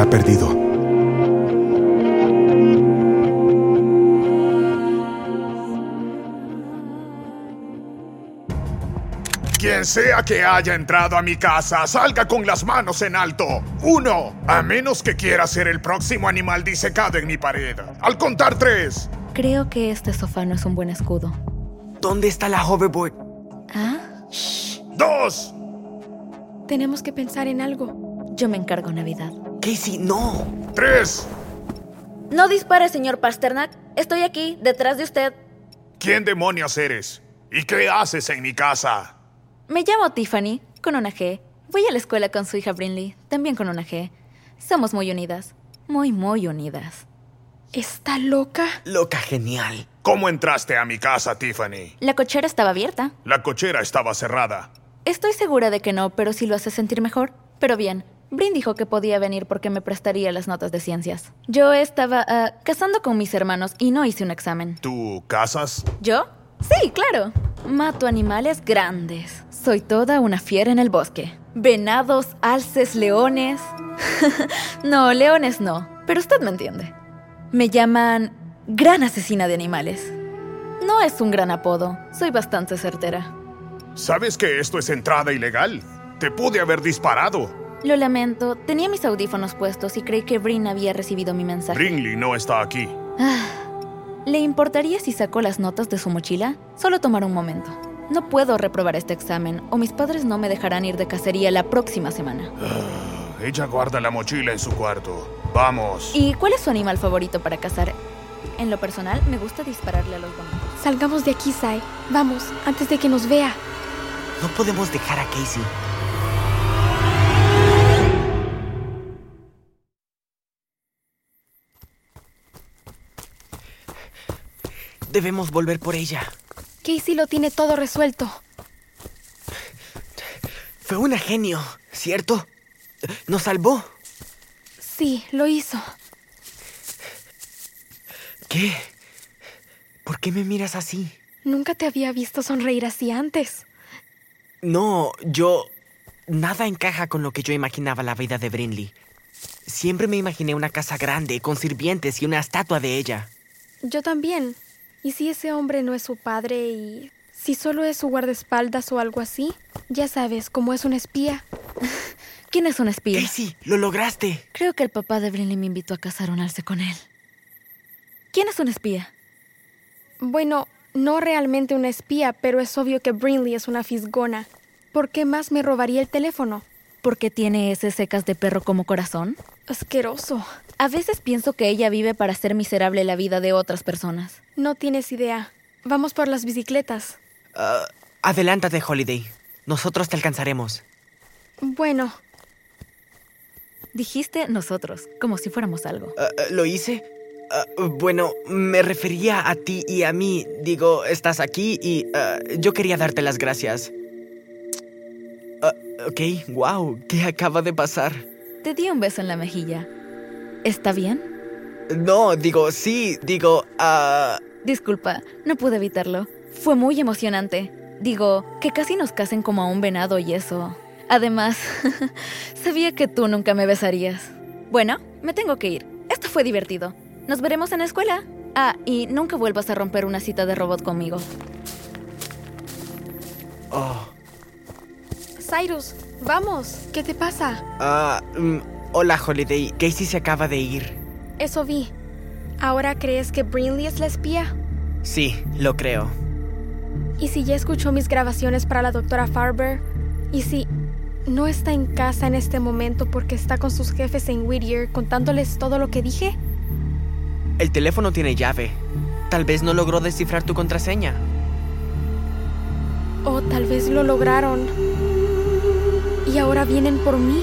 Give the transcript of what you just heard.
Ha perdido. Quien sea que haya entrado a mi casa, salga con las manos en alto. Uno, a menos que quiera ser el próximo animal disecado en mi pared. Al contar tres. Creo que este sofá no es un buen escudo. ¿Dónde está la hoverboard? ¿Ah? Dos. Tenemos que pensar en algo. Yo me encargo Navidad. Casey, no. Tres. No dispare, señor Pasternak. Estoy aquí, detrás de usted. ¿Quién demonios eres? ¿Y qué haces en mi casa? Me llamo Tiffany, con una G. Voy a la escuela con su hija Brinley, también con una G. Somos muy unidas. Muy, muy unidas. ¿Está loca? Loca genial. ¿Cómo entraste a mi casa, Tiffany? La cochera estaba abierta. La cochera estaba cerrada. Estoy segura de que no, pero si lo hace sentir mejor. Pero bien, Brin dijo que podía venir porque me prestaría las notas de ciencias. Yo estaba ah, casando con mis hermanos y no hice un examen. ¿Tú casas? ¿Yo? Sí, claro. Mato animales grandes. Soy toda una fiera en el bosque. Venados, alces, leones. no, leones no. Pero usted me entiende. Me llaman Gran Asesina de Animales. No es un gran apodo. Soy bastante certera. ¿Sabes que esto es entrada ilegal? Te pude haber disparado. Lo lamento. Tenía mis audífonos puestos y creí que Brin había recibido mi mensaje. Brinley no está aquí. Ah, ¿Le importaría si sacó las notas de su mochila? Solo tomar un momento. No puedo reprobar este examen o mis padres no me dejarán ir de cacería la próxima semana. Ah, ella guarda la mochila en su cuarto. Vamos. ¿Y cuál es su animal favorito para cazar? En lo personal, me gusta dispararle a los bonitos. Salgamos de aquí, Sai. Vamos, antes de que nos vea. No podemos dejar a Casey. Debemos volver por ella. Casey lo tiene todo resuelto. Fue una genio, ¿cierto? Nos salvó. Sí, lo hizo. ¿Qué? ¿Por qué me miras así? Nunca te había visto sonreír así antes. No, yo... Nada encaja con lo que yo imaginaba la vida de Brinley. Siempre me imaginé una casa grande, con sirvientes y una estatua de ella. Yo también. ¿Y si ese hombre no es su padre y... si solo es su guardaespaldas o algo así? Ya sabes, como es un espía. ¿Quién es un espía? Casey, lo lograste. Creo que el papá de Brinley me invitó a casar un alce con él. ¿Quién es un espía? Bueno, no realmente una espía, pero es obvio que Brinley es una fisgona. ¿Por qué más me robaría el teléfono? ¿Porque tiene ese secas de perro como corazón? Asqueroso. A veces pienso que ella vive para hacer miserable la vida de otras personas. No tienes idea. Vamos por las bicicletas. Uh, adelántate, Holiday. Nosotros te alcanzaremos. Bueno. Dijiste nosotros, como si fuéramos algo. Uh, ¿Lo hice? Uh, bueno, me refería a ti y a mí. Digo, estás aquí y yo quería darte las gracias. Ok, wow, ¿qué acaba de pasar? Te di un beso en la mejilla. ¿Está bien? No, digo, sí, digo, ah... Disculpa, no pude evitarlo. Fue muy emocionante. Digo, que casi nos casen como a un venado y eso. Además, sabía que tú nunca me besarías. Bueno, me tengo que ir. Esto fue divertido. Nos veremos en la escuela. Ah, y nunca vuelvas a romper una cita de robot conmigo. Oh. Cyrus, vamos. ¿Qué te pasa? Ah, mm, hola Holiday. Casey se acaba de ir. Eso vi. ¿Ahora crees que Brinley es la espía? Sí, lo creo. ¿Y si ya escuchó mis grabaciones para la doctora Farber? ¿Y si no está en casa en este momento porque está con sus jefes en Whittier contándoles todo lo que dije? El teléfono tiene llave. Tal vez no logró descifrar tu contraseña. O tal vez lo lograron. ¿Y ahora vienen por mí?